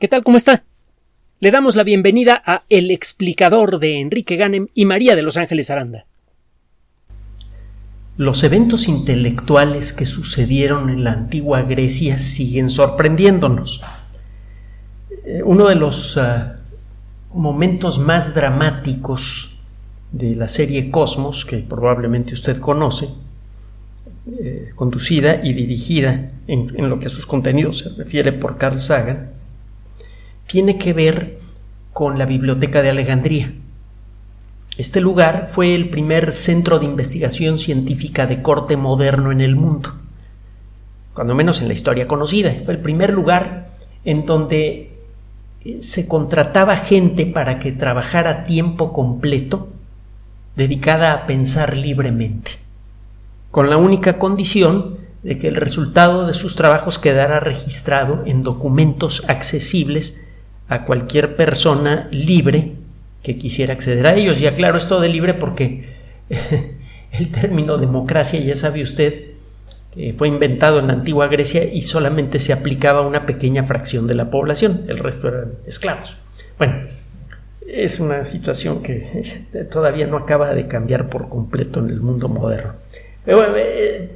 ¿Qué tal? ¿Cómo está? Le damos la bienvenida a El explicador de Enrique Ganem y María de Los Ángeles Aranda. Los eventos intelectuales que sucedieron en la antigua Grecia siguen sorprendiéndonos. Eh, uno de los uh, momentos más dramáticos de la serie Cosmos, que probablemente usted conoce, eh, conducida y dirigida en, en, lo que a sus contenidos se refiere por Carl Sagan, tiene que ver con la Biblioteca de Alejandría. Este lugar fue el primer centro de investigación científica de corte moderno en el mundo, cuando menos en la historia conocida. Fue el primer lugar en donde eh, se contrataba gente para que trabajara tiempo completo, dedicada a pensar libremente, con la única condición de que el resultado de sus trabajos quedara registrado en documentos accesibles a cualquier persona libre que quisiera acceder a ellos. Y aclaro esto de libre porque el término democracia, ya sabe usted, fue inventado en la antigua Grecia y solamente se aplicaba a una pequeña fracción de la población, el resto eran esclavos. Bueno, es una situación que todavía no acaba de cambiar por completo en el mundo moderno. Pero, eh,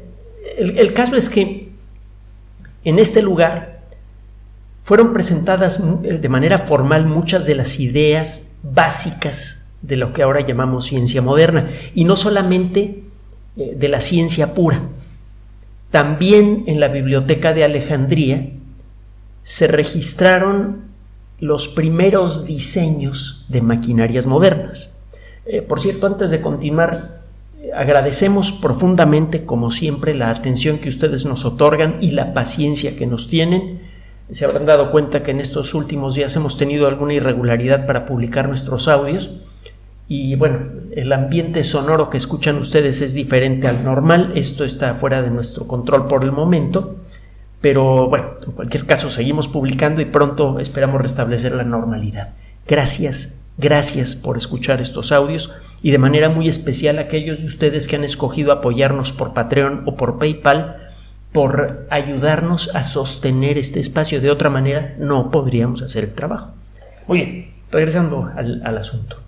el caso es que en este lugar fueron presentadas eh, de manera formal muchas de las ideas básicas de lo que ahora llamamos ciencia moderna, y no solamente eh, de la ciencia pura. También en la Biblioteca de Alejandría se registraron los primeros diseños de maquinarias modernas. Eh, por cierto, antes de continuar, agradecemos profundamente, como siempre, la atención que ustedes nos otorgan y la paciencia que nos tienen se habrán dado cuenta que en estos últimos días hemos tenido alguna irregularidad para publicar nuestros audios. Y bueno, el ambiente sonoro que escuchan ustedes es diferente al normal, esto está fuera de nuestro control por el momento, pero bueno, en cualquier caso seguimos publicando y pronto esperamos restablecer la normalidad. Gracias, gracias por escuchar estos audios. Y de manera muy especial a aquellos de ustedes que han escogido apoyarnos por Patreon o por PayPal por ayudarnos a sostener este espacio. De otra manera, no podríamos hacer el trabajo. Muy bien, regresando al, asunto.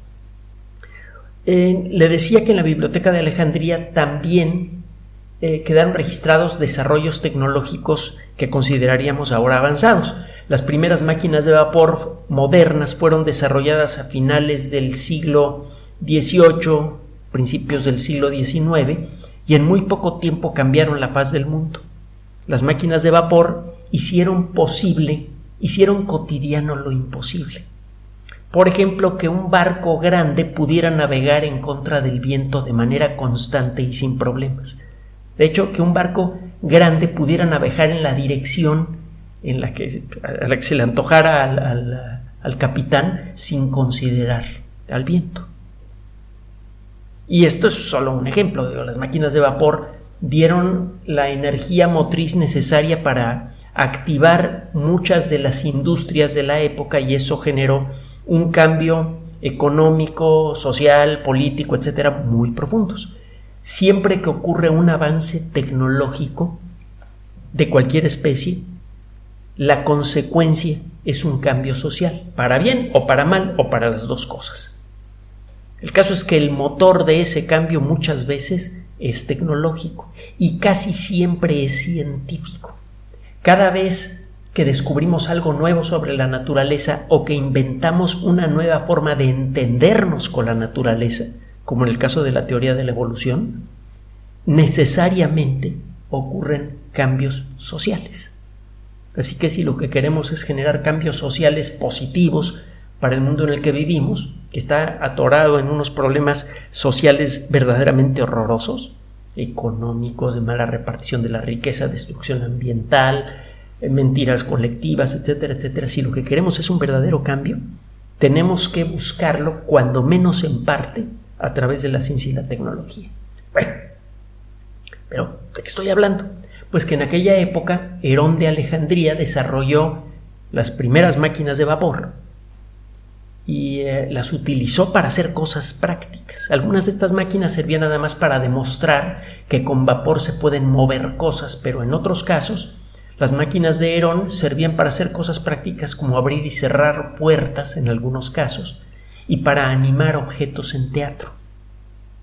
Eh, le decía que en la Biblioteca de Alejandría también eh, quedaron registrados desarrollos tecnológicos que consideraríamos ahora avanzados. Las primeras máquinas de vapor modernas fueron desarrolladas a finales del siglo XVIII, principios del siglo XIX, y en muy poco tiempo cambiaron la faz del mundo las máquinas de vapor hicieron posible, hicieron cotidiano lo imposible. Por ejemplo, que un barco grande pudiera navegar en contra del viento de manera constante y sin problemas. De hecho, que un barco grande pudiera navegar en la dirección en la que, a la que se le antojara al, al capitán sin considerar al viento. Y esto es solo un ejemplo. Las máquinas de vapor dieron la energía motriz necesaria para activar muchas de las industrias de la época y eso generó un cambio económico, social, político, etcétera, muy profundos. Siempre que ocurre un avance tecnológico de cualquier especie, la consecuencia es un cambio social, para bien o para mal o para las dos cosas. El caso es que el motor de ese cambio muchas veces es tecnológico y casi siempre es científico. Cada vez que descubrimos algo nuevo sobre la naturaleza o que inventamos una nueva forma de entendernos con la naturaleza, como en el caso de la teoría de la evolución, necesariamente ocurren cambios sociales. Así que si lo que queremos es generar cambios sociales positivos para el mundo en el que vivimos, que está atorado en unos problemas sociales verdaderamente horrorosos, económicos, de mala repartición de la riqueza, destrucción ambiental, eh, mentiras colectivas, etcétera, etcétera. Si lo que queremos es un verdadero cambio, tenemos que buscarlo cuando menos en parte a través de la ciencia y la tecnología. Bueno, pero ¿de qué estoy hablando? Pues que en aquella época Herón de Alejandría desarrolló las primeras máquinas de vapor y eh, las utilizó para hacer cosas prácticas. Algunas de estas máquinas servían nada más para demostrar que con vapor se pueden mover cosas, pero en otros casos Las máquinas de Herón servían para hacer cosas prácticas como abrir y cerrar puertas en algunos casos y para animar objetos en teatro.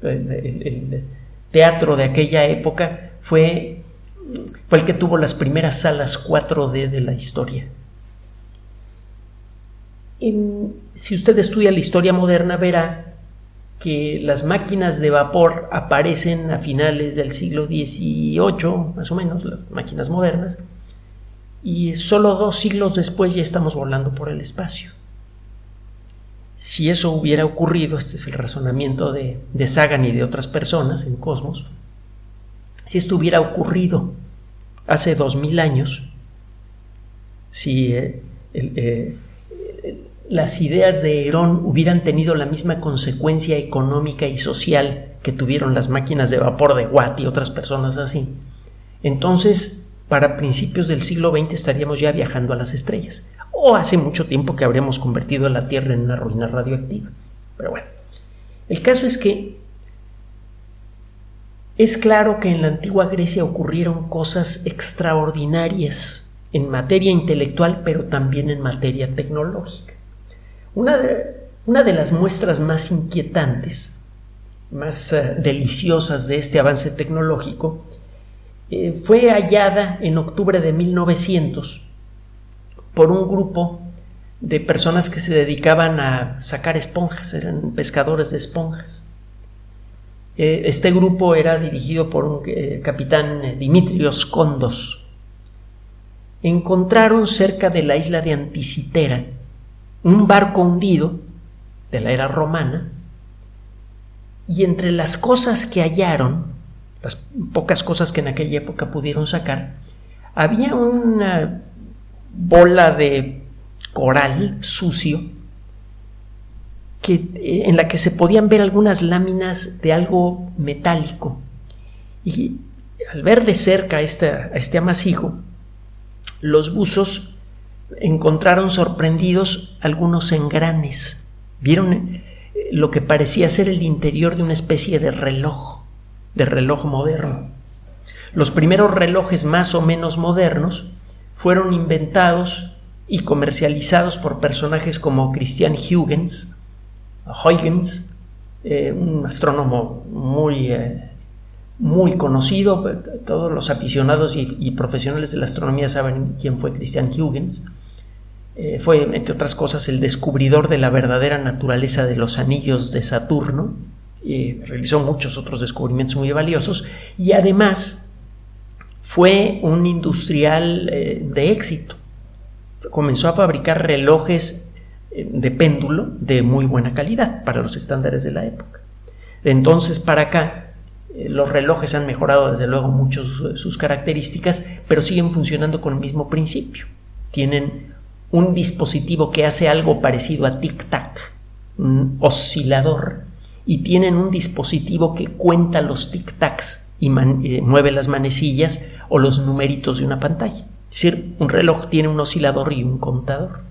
El, teatro de aquella época fue, fue el que tuvo las primeras salas 4D de la historia. Si usted estudia la historia moderna verá que las máquinas de vapor aparecen a finales del siglo XVIII, más o menos, las máquinas modernas, y solo dos siglos después ya estamos volando por el espacio. Si eso hubiera ocurrido, este es el razonamiento de, Sagan y de otras personas en Cosmos, si esto hubiera ocurrido hace dos mil años, si eh, eh, las ideas de Herón hubieran tenido la misma consecuencia económica y social que tuvieron las máquinas de vapor de Watt y otras personas así, entonces para principios del siglo XX estaríamos ya viajando a las estrellas. O hace mucho tiempo que habríamos convertido a la Tierra en una ruina radioactiva. Pero bueno, el caso es que es claro que en la antigua Grecia ocurrieron cosas extraordinarias en materia intelectual, pero también en materia tecnológica. Una de, una de las muestras más inquietantes, más eh, deliciosas de este avance tecnológico, eh, fue hallada en octubre de 1900 por un grupo de personas que se dedicaban a sacar esponjas, eran pescadores de esponjas. Eh, este grupo era dirigido por un capitán Dimitrios Kondos. Encontraron cerca de la isla de Anticitera un barco hundido de la era romana y entre las cosas que hallaron las pocas cosas que en aquella época pudieron sacar, había una bola de coral sucio que, en la que se podían ver algunas láminas de algo metálico. Y al ver de cerca este, este amasijo, los buzos encontraron sorprendidos algunos engranes. Vieron eh, lo que parecía ser el interior de una especie de reloj de reloj moderno. Los primeros relojes más o menos modernos fueron inventados y comercializados por personajes como Christian Huygens, Huygens, eh, un astrónomo muy, eh, muy conocido, todos los aficionados y, profesionales de la astronomía saben quién fue Christian Huygens. Eh, fue, entre otras cosas, el descubridor de la verdadera naturaleza de los anillos de Saturno, realizó muchos otros descubrimientos muy valiosos y además fue un industrial eh, de éxito. Comenzó a fabricar relojes eh, de péndulo de muy buena calidad para los estándares de la época. De entonces para acá, eh, los relojes han mejorado desde luego mucho sus características, pero siguen funcionando con el mismo principio. Tienen un dispositivo que hace algo parecido a tic-tac, un oscilador y tienen un dispositivo que cuenta los tic-tacs y eh, mueve las manecillas o los numeritos de una pantalla. Es decir, un reloj tiene un oscilador y un contador.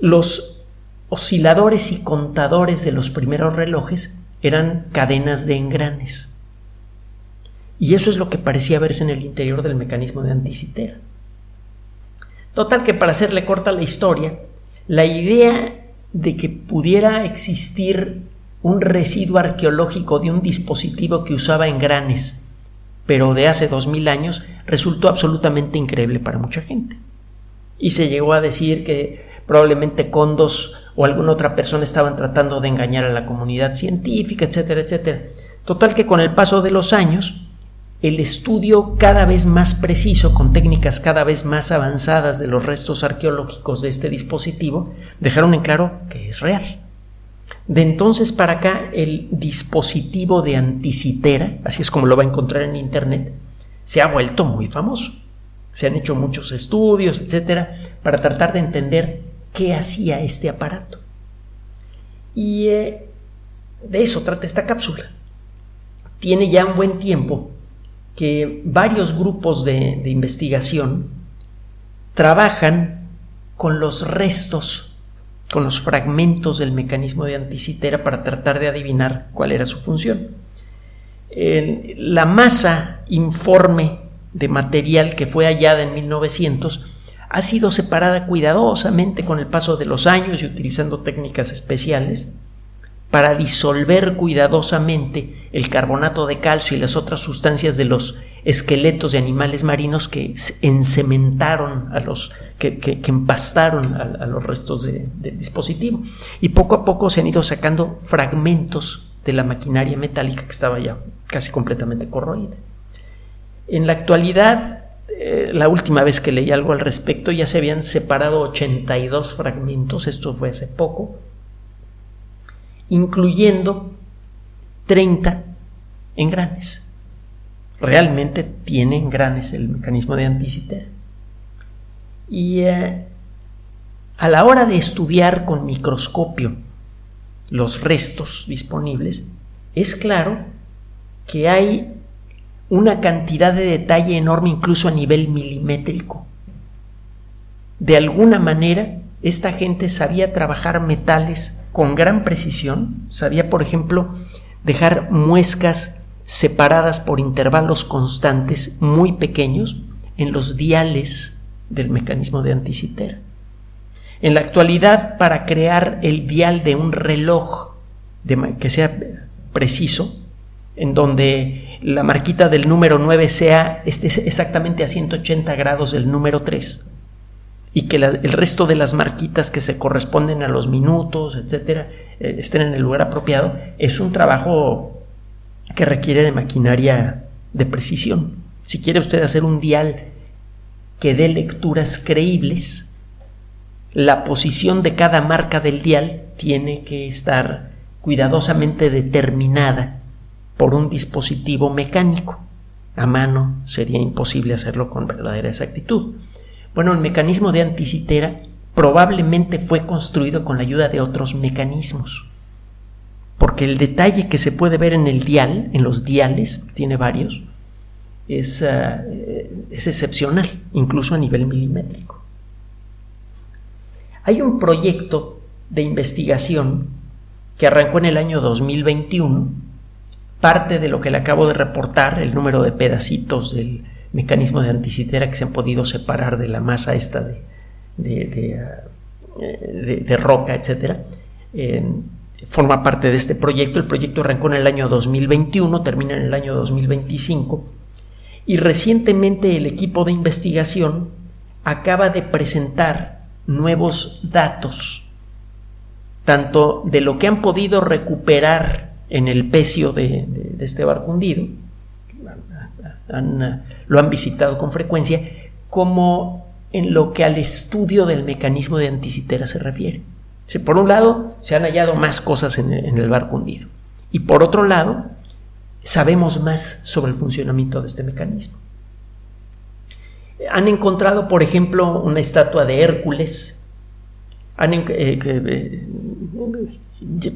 Los osciladores y contadores de los primeros relojes eran cadenas de engranes. Y eso es lo que parecía verse en el interior del mecanismo de anticitera. Total que para hacerle corta la historia, la idea de que pudiera existir un residuo arqueológico de un dispositivo que usaba engranes, pero de hace dos mil años, resultó absolutamente increíble para mucha gente. Y se llegó a decir que probablemente Condos o alguna otra persona estaban tratando de engañar a la comunidad científica, etcétera, etcétera. Total que con el paso de los años, el estudio cada vez más preciso, con técnicas cada vez más avanzadas de los restos arqueológicos de este dispositivo, dejaron en claro que es real. De entonces para acá, el dispositivo de anticitera, así es como lo va a encontrar en Internet, se ha vuelto muy famoso. Se han hecho muchos estudios, etcétera, para tratar de entender qué hacía este aparato. Y eh, de eso trata esta cápsula. Tiene ya un buen tiempo que varios grupos de investigación trabajan con los restos con los fragmentos del mecanismo de anticitera para tratar de adivinar cuál era su función. la masa informe de material que fue hallada en 1900 ha sido separada cuidadosamente con el paso de los años y utilizando técnicas especiales para disolver cuidadosamente el carbonato de calcio y las otras sustancias de los esqueletos de animales marinos que encementaron a los que, empastaron a, los restos del dispositivo. Y poco a poco se han ido sacando fragmentos de la maquinaria metálica que estaba ya casi completamente corroída. En la actualidad eh, la última vez que leí algo al respecto ya se habían separado 82 fragmentos esto fue hace poco incluyendo 30 engranes. Realmente tiene engranes el mecanismo de anticitera. Y eh, a la hora de estudiar con microscopio los restos disponibles, es claro que hay una cantidad de detalle enorme incluso a nivel milimétrico. De alguna manera, esta gente sabía trabajar metales con gran precisión, sabía, por ejemplo, dejar muescas separadas por intervalos constantes muy pequeños en los diales del mecanismo de anticitera. En la actualidad, para crear el dial de un reloj que sea preciso, en donde la marquita del número 9 sea exactamente a 180 grados del número 3, y que el resto de las marquitas que se corresponden a los minutos, etcétera, eh, estén en el lugar apropiado, es un trabajo que requiere de maquinaria de precisión. Si quiere usted hacer un dial que dé lecturas creíbles, la posición de cada marca del dial tiene que estar cuidadosamente determinada por un dispositivo mecánico. A mano sería imposible hacerlo con verdadera exactitud. Bueno, el mecanismo de anticitera probablemente fue construido con la ayuda de otros mecanismos. Porque el detalle que se puede ver en el dial, en los diales, tiene varios, es, ah, es excepcional, incluso a nivel milimétrico. Hay un proyecto de investigación que arrancó en el año 2021, parte de lo que le acabo de reportar, el número de pedacitos del, mecanismos de anticitera que se han podido separar de la masa esta de, de, ah, roca, etc. forma parte de este proyecto. El proyecto arrancó en el año 2021, termina en el año 2025 y recientemente el equipo de investigación acaba de presentar nuevos datos, tanto de lo que han podido recuperar en el pecio de, de este barco hundido, lo han visitado con frecuencia, como en lo que al estudio del mecanismo de anticitera se refiere. por un lado, se han hallado más cosas en el, barco hundido. Y por otro lado, sabemos más sobre el funcionamiento de este mecanismo. Han encontrado, por ejemplo, una estatua de Hércules. Eh, eh,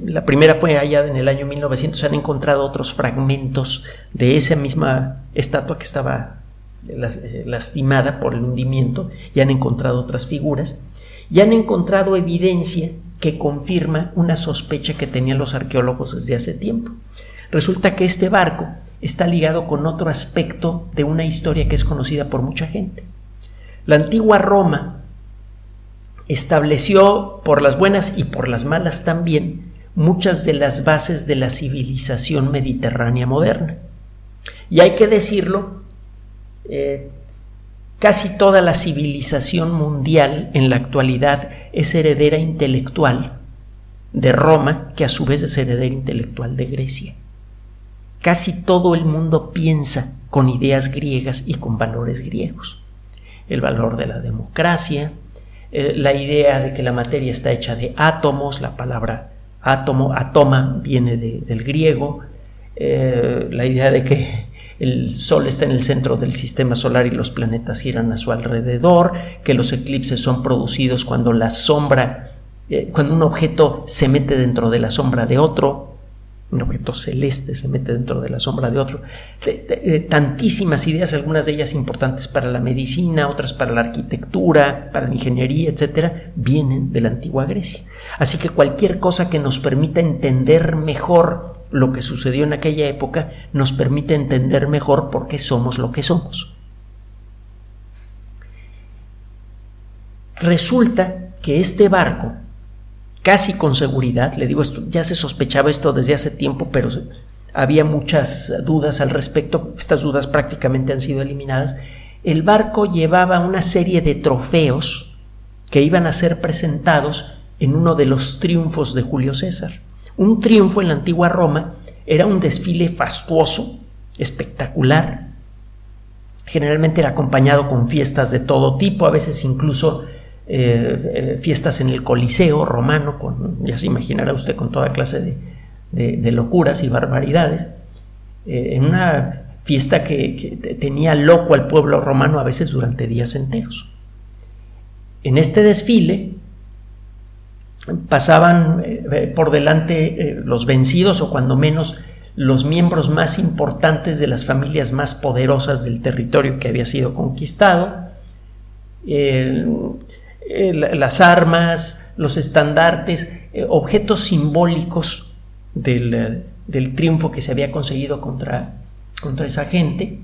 la primera fue hallada en el año 1900. Han encontrado otros fragmentos de esa misma estatua que estaba eh, lastimada por el hundimiento y han encontrado otras figuras y han encontrado evidencia que confirma una sospecha que tenían los arqueólogos desde hace tiempo. Resulta que este barco está ligado con otro aspecto de una historia que es conocida por mucha gente. La antigua Roma estableció por las buenas y por las malas también muchas de las bases de la civilización mediterránea moderna. Y hay que decirlo, eh, casi toda la civilización mundial en la actualidad es heredera intelectual de Roma, que a su vez es heredera intelectual de Grecia. Casi todo el mundo piensa con ideas griegas y con valores griegos. El valor de la democracia, eh, la idea de que la materia está hecha de átomos, la palabra átomo, atoma viene del griego, eh, la idea de que el Sol está en el centro del sistema solar y los planetas giran a su alrededor, que los eclipses son producidos cuando la sombra, eh, cuando un objeto se mete dentro de la sombra de otro, un objeto celeste se mete dentro de la sombra de otro. tantísimas ideas, algunas de ellas importantes para la medicina, otras para la arquitectura, para la ingeniería, etcétera, vienen de la antigua Grecia. Así que cualquier cosa que nos permita entender mejor lo que sucedió en aquella época nos permite entender mejor por qué somos lo que somos. Resulta que este barco, casi con seguridad, le digo, esto, ya se sospechaba esto desde hace tiempo, pero había muchas dudas al respecto, estas dudas prácticamente han sido eliminadas, el barco llevaba una serie de trofeos que iban a ser presentados en uno de los triunfos de Julio César. Un triunfo en la antigua Roma era un desfile fastuoso, espectacular, generalmente era acompañado con fiestas de todo tipo, a veces incluso eh, eh, fiestas en el Coliseo romano, ya se imaginará usted con toda clase de, locuras y barbaridades, eh, en una fiesta que, tenía loco al pueblo romano a veces durante días enteros. En este desfile pasaban por delante los vencidos o cuando menos los miembros más importantes de las familias más poderosas del territorio que había sido conquistado, las armas, los estandartes, eh, objetos simbólicos del, triunfo que se había conseguido contra, contra esa gente.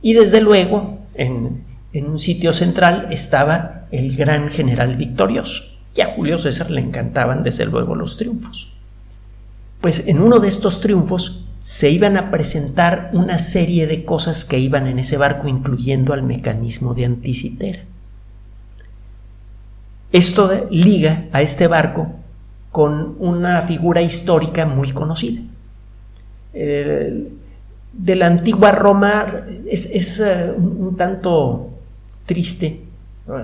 Y desde luego, en, en, un sitio central estaba el gran general victorioso. Y a Julio César le encantaban desde luego los triunfos. Pues en uno de estos triunfos se iban a presentar una serie de cosas que iban en ese barco, incluyendo al mecanismo de anticitera. Esto liga a este barco con una figura histórica muy conocida. de la antigua Roma es, eh, un, tanto triste.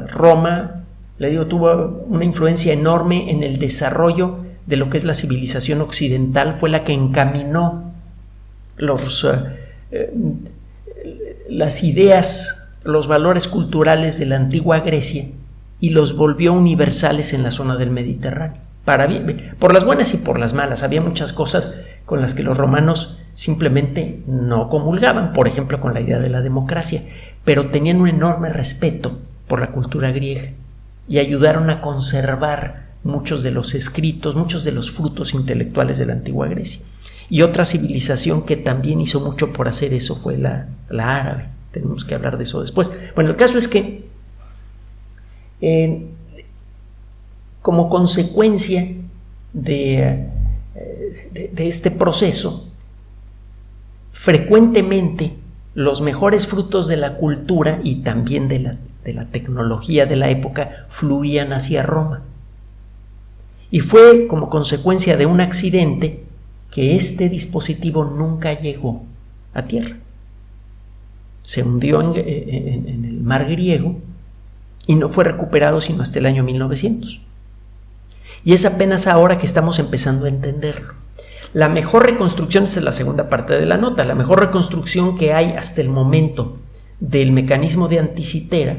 Roma, le digo, tuvo una influencia enorme en el desarrollo de lo que es la civilización occidental, fue la que encaminó los, eh, eh, las ideas, los valores culturales de la antigua Grecia y los volvió universales en la zona del Mediterráneo. Para por las buenas y por las malas. Había muchas cosas con las que los romanos simplemente no comulgaban, por ejemplo con la idea de la democracia, pero tenían un enorme respeto por la cultura griega y ayudaron a conservar muchos de los escritos, muchos de los frutos intelectuales de la antigua Grecia. Y otra civilización que también hizo mucho por hacer eso fue la, la árabe. Tenemos que hablar de eso después. Bueno, el caso es que como consecuencia de, de, este proceso, frecuentemente los mejores frutos de la cultura y también de la, de la tecnología de la época fluían hacia Roma. Y fue como consecuencia de un accidente que este dispositivo nunca llegó a tierra. Se hundió en el mar griego y no fue recuperado sino hasta el año 1900. Y es apenas ahora que estamos empezando a entenderlo. La mejor reconstrucción, esa es la segunda parte de la nota, la mejor reconstrucción que hay hasta el momento del mecanismo de anticitera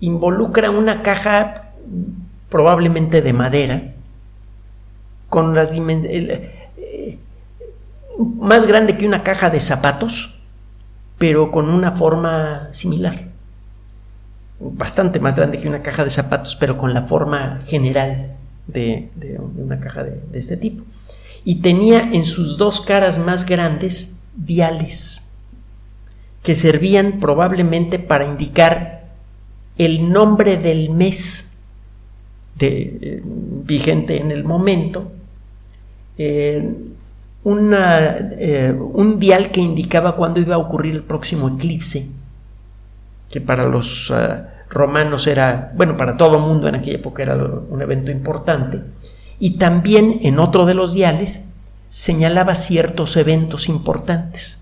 involucra una caja probablemente de madera con las dimensiones eh, más grande que una caja de zapatos, pero con una forma similar bastante más grande que una caja de zapatos, pero con la forma general de, una caja de, este tipo. Y tenía en sus dos caras más grandes diales, que servían probablemente para indicar el nombre del mes de, vigente en el momento, eh, eh, un dial que indicaba cuándo iba a ocurrir el próximo eclipse que para los eh, romanos era, bueno, para todo mundo en aquella época era un evento importante, y también en otro de los diales señalaba ciertos eventos importantes.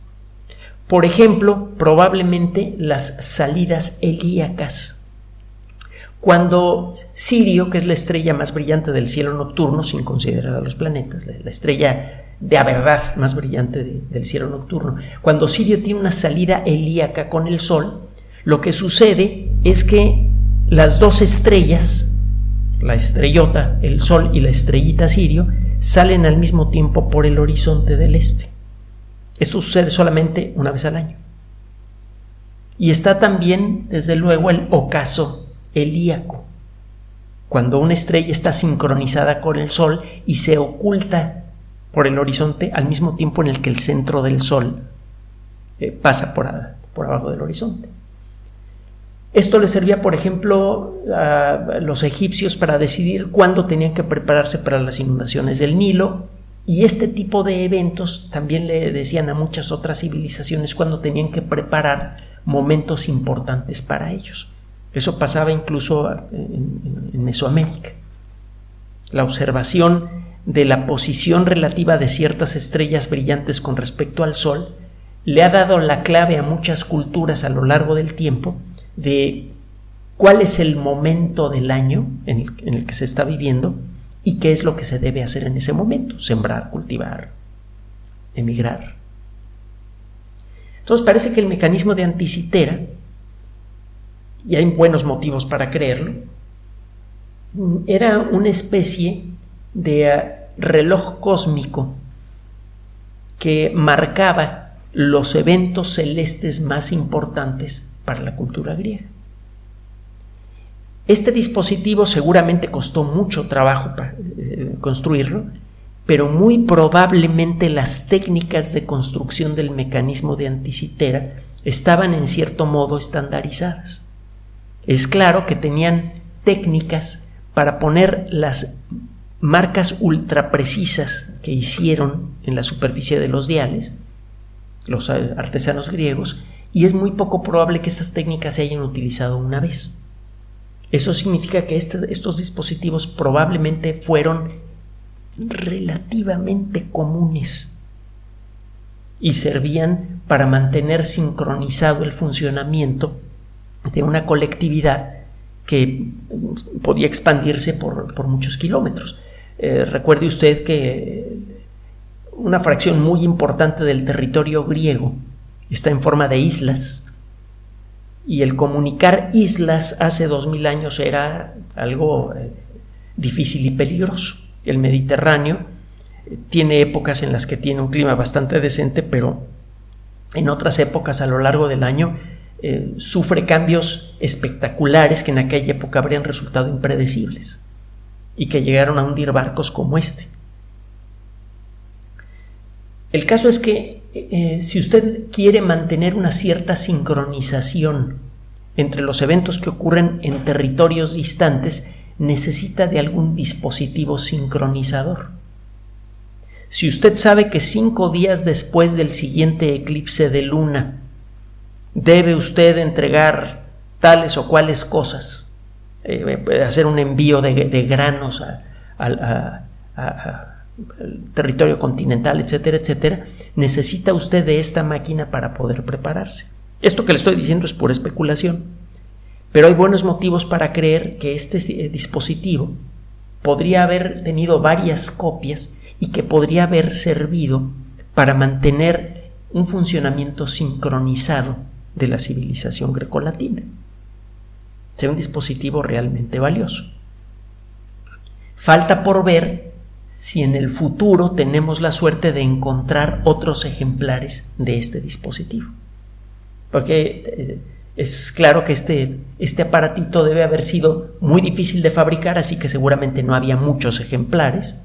Por ejemplo, probablemente las salidas helíacas. Cuando Sirio, que es la estrella más brillante del cielo nocturno, sin considerar a los planetas, la estrella de a verdad más brillante del cielo nocturno, cuando Sirio tiene una salida helíaca con el Sol, lo que sucede es que las dos estrellas, la estrellota, el Sol y la estrellita Sirio, salen al mismo tiempo por el horizonte del este. Esto sucede solamente una vez al año. Y está también, desde luego, el ocaso helíaco, cuando una estrella está sincronizada con el Sol y se oculta por el horizonte al mismo tiempo en el que el centro del Sol eh, pasa por, por abajo del horizonte. Esto le servía, por ejemplo, a los egipcios para decidir cuándo tenían que prepararse para las inundaciones del Nilo y este tipo de eventos también le decían a muchas otras civilizaciones cuándo tenían que preparar momentos importantes para ellos. Eso pasaba incluso en, Mesoamérica. La observación de la posición relativa de ciertas estrellas brillantes con respecto al Sol le ha dado la clave a muchas culturas a lo largo del tiempo de cuál es el momento del año en el, que se está viviendo y qué es lo que se debe hacer en ese momento, sembrar, cultivar, emigrar. Entonces parece que el mecanismo de anticitera y hay buenos motivos para creerlo, era una especie de eh, reloj cósmico que marcaba los eventos celestes más importantes para la cultura griega. Este dispositivo seguramente costó mucho trabajo para eh, construirlo, pero muy probablemente las técnicas de construcción del mecanismo de anticitera estaban en cierto modo estandarizadas. Es claro que tenían técnicas para poner las marcas ultra precisas que hicieron en la superficie de los diales, los artesanos griegos, y es muy poco probable que estas técnicas se hayan utilizado una vez. Eso significa que este, estos dispositivos probablemente fueron relativamente comunes y servían para mantener sincronizado el funcionamiento de una colectividad que podía expandirse por, muchos kilómetros. Eh, recuerde usted que una fracción muy importante del territorio griego está en forma de islas y el comunicar islas hace dos mil años era algo eh, difícil y peligroso. El Mediterráneo eh, tiene épocas en las que tiene un clima bastante decente, pero en otras épocas a lo largo del año eh, sufre cambios espectaculares que en aquella época habrían resultado impredecibles y que llegaron a hundir barcos como este. El caso es que eh, si usted quiere mantener una cierta sincronización entre los eventos que ocurren en territorios distantes, necesita de algún dispositivo sincronizador. Si usted sabe que cinco días después del siguiente eclipse de luna debe usted entregar tales o cuales cosas, eh, hacer un envío de, granos al territorio continental, etcétera, etcétera, necesita usted de esta máquina para poder prepararse. Esto que le estoy diciendo es pura especulación, pero hay buenos motivos para creer que este dispositivo podría haber tenido varias copias y que podría haber servido para mantener un funcionamiento sincronizado de la civilización grecolatina. Sea un dispositivo realmente valioso. Falta por ver si en el futuro tenemos la suerte de encontrar otros ejemplares de este dispositivo. Porque eh, es claro que este, este aparatito debe haber sido muy difícil de fabricar, así que seguramente no había muchos ejemplares.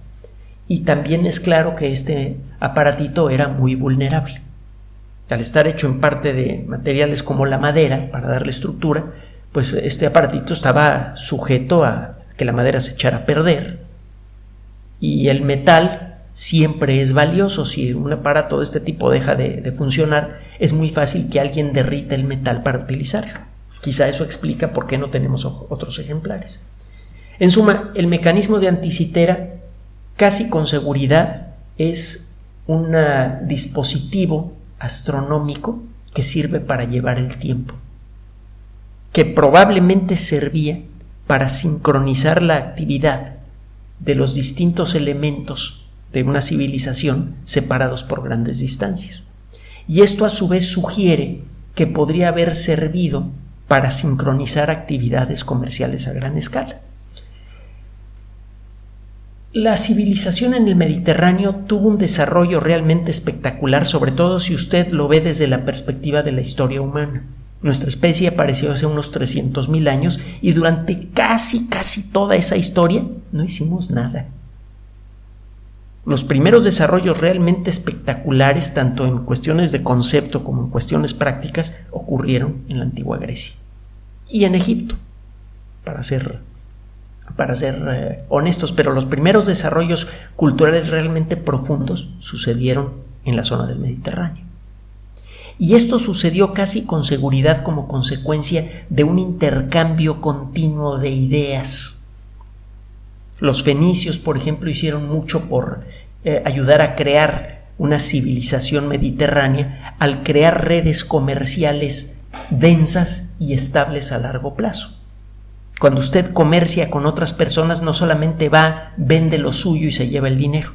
Y también es claro que este aparatito era muy vulnerable al estar hecho en parte de materiales como la madera para darle estructura, pues este aparatito estaba sujeto a que la madera se echara a perder. Y el metal siempre es valioso. Si un aparato de este tipo deja de, funcionar, es muy fácil que alguien derrita el metal para utilizarlo. Quizá eso explica por qué no tenemos otros ejemplares. En suma, el mecanismo de anticitera casi con seguridad es un dispositivo astronómico que sirve para llevar el tiempo, que probablemente servía para sincronizar la actividad de los distintos elementos de una civilización separados por grandes distancias. Y esto a su vez sugiere que podría haber servido para sincronizar actividades comerciales a gran escala. La civilización en el Mediterráneo tuvo un desarrollo realmente espectacular, sobre todo si usted lo ve desde la perspectiva de la historia humana. Nuestra especie apareció hace unos 300.000 años y durante casi, casi toda esa historia no hicimos nada. Los primeros desarrollos realmente espectaculares, tanto en cuestiones de concepto como en cuestiones prácticas, ocurrieron en la antigua Grecia. y en Egipto, para ser, para ser eh, honestos, pero los primeros desarrollos culturales realmente profundos sucedieron en la zona del Mediterráneo. Y esto sucedió casi con seguridad como consecuencia de un intercambio continuo de ideas. Los fenicios, por ejemplo, hicieron mucho por eh, ayudar a crear una civilización mediterránea al crear redes comerciales densas y estables a largo plazo. Cuando usted comercia con otras personas, no solamente va, vende lo suyo y se lleva el dinero.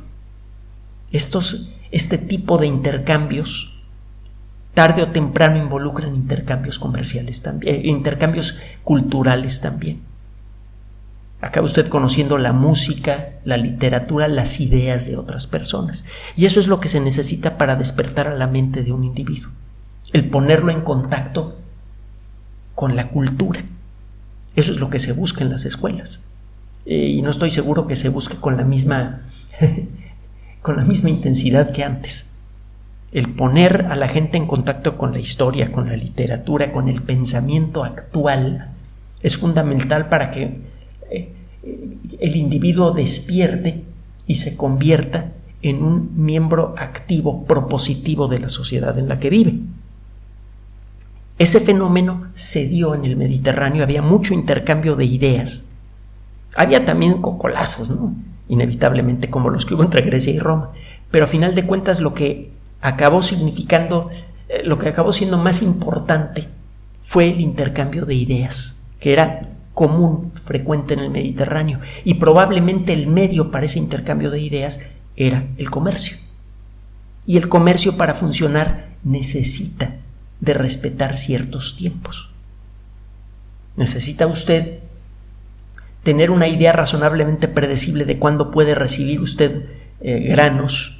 Estos, este tipo de intercambios tarde o temprano involucran intercambios comerciales también, eh, intercambios culturales también. Acaba usted conociendo la música, la literatura, las ideas de otras personas. Y eso es lo que se necesita para despertar a la mente de un individuo. El ponerlo en contacto con la cultura. Eso es lo que se busca en las escuelas. Eh, y no estoy seguro que se busque con la misma con la misma intensidad que antes el poner a la gente en contacto con la historia, con la literatura, con el pensamiento actual, es fundamental para que eh, el individuo despierte y se convierta en un miembro activo, propositivo de la sociedad en la que vive. Ese fenómeno se dio en el Mediterráneo, había mucho intercambio de ideas. Había también cocolazos. Inevitablemente, como los que hubo entre Grecia y Roma. Pero a final de cuentas, lo que acabó significando, eh, lo que acabó siendo más importante fue el intercambio de ideas, que era común, frecuente en el Mediterráneo, y probablemente el medio para ese intercambio de ideas era el comercio. Y el comercio para funcionar necesita de respetar ciertos tiempos. Necesita usted tener una idea razonablemente predecible de cuándo puede recibir usted eh, granos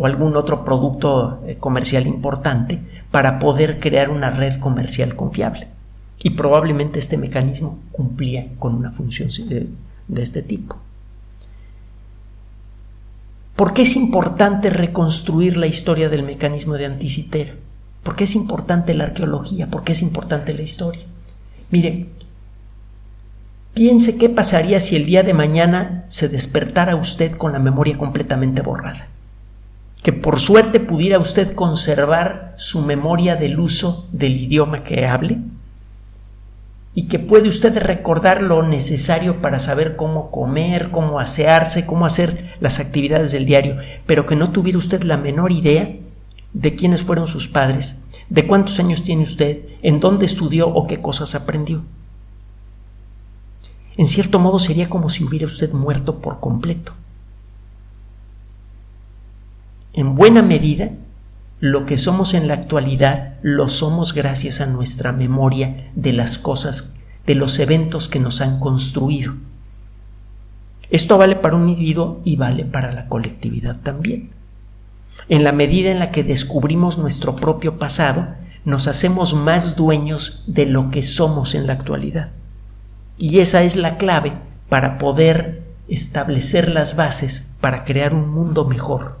o algún otro producto eh, comercial importante para poder crear una red comercial confiable. Y probablemente este mecanismo cumplía con una función de, este tipo. ¿Por qué es importante reconstruir la historia del mecanismo de Anticitera? ¿Por qué es importante la arqueología? ¿Por qué es importante la historia? Mire, piense qué pasaría si el día de mañana se despertara usted con la memoria completamente borrada que por suerte pudiera usted conservar su memoria del uso del idioma que hable y que puede usted recordar lo necesario para saber cómo comer, cómo asearse, cómo hacer las actividades del diario, pero que no tuviera usted la menor idea de quiénes fueron sus padres, de cuántos años tiene usted, en dónde estudió o qué cosas aprendió. En cierto modo sería como si hubiera usted muerto por completo en buena medida, lo que somos en la actualidad lo somos gracias a nuestra memoria de las cosas, de los eventos que nos han construido. Esto vale para un individuo y vale para la colectividad también. En la medida en la que descubrimos nuestro propio pasado, nos hacemos más dueños de lo que somos en la actualidad. Y esa es la clave para poder establecer las bases para crear un mundo mejor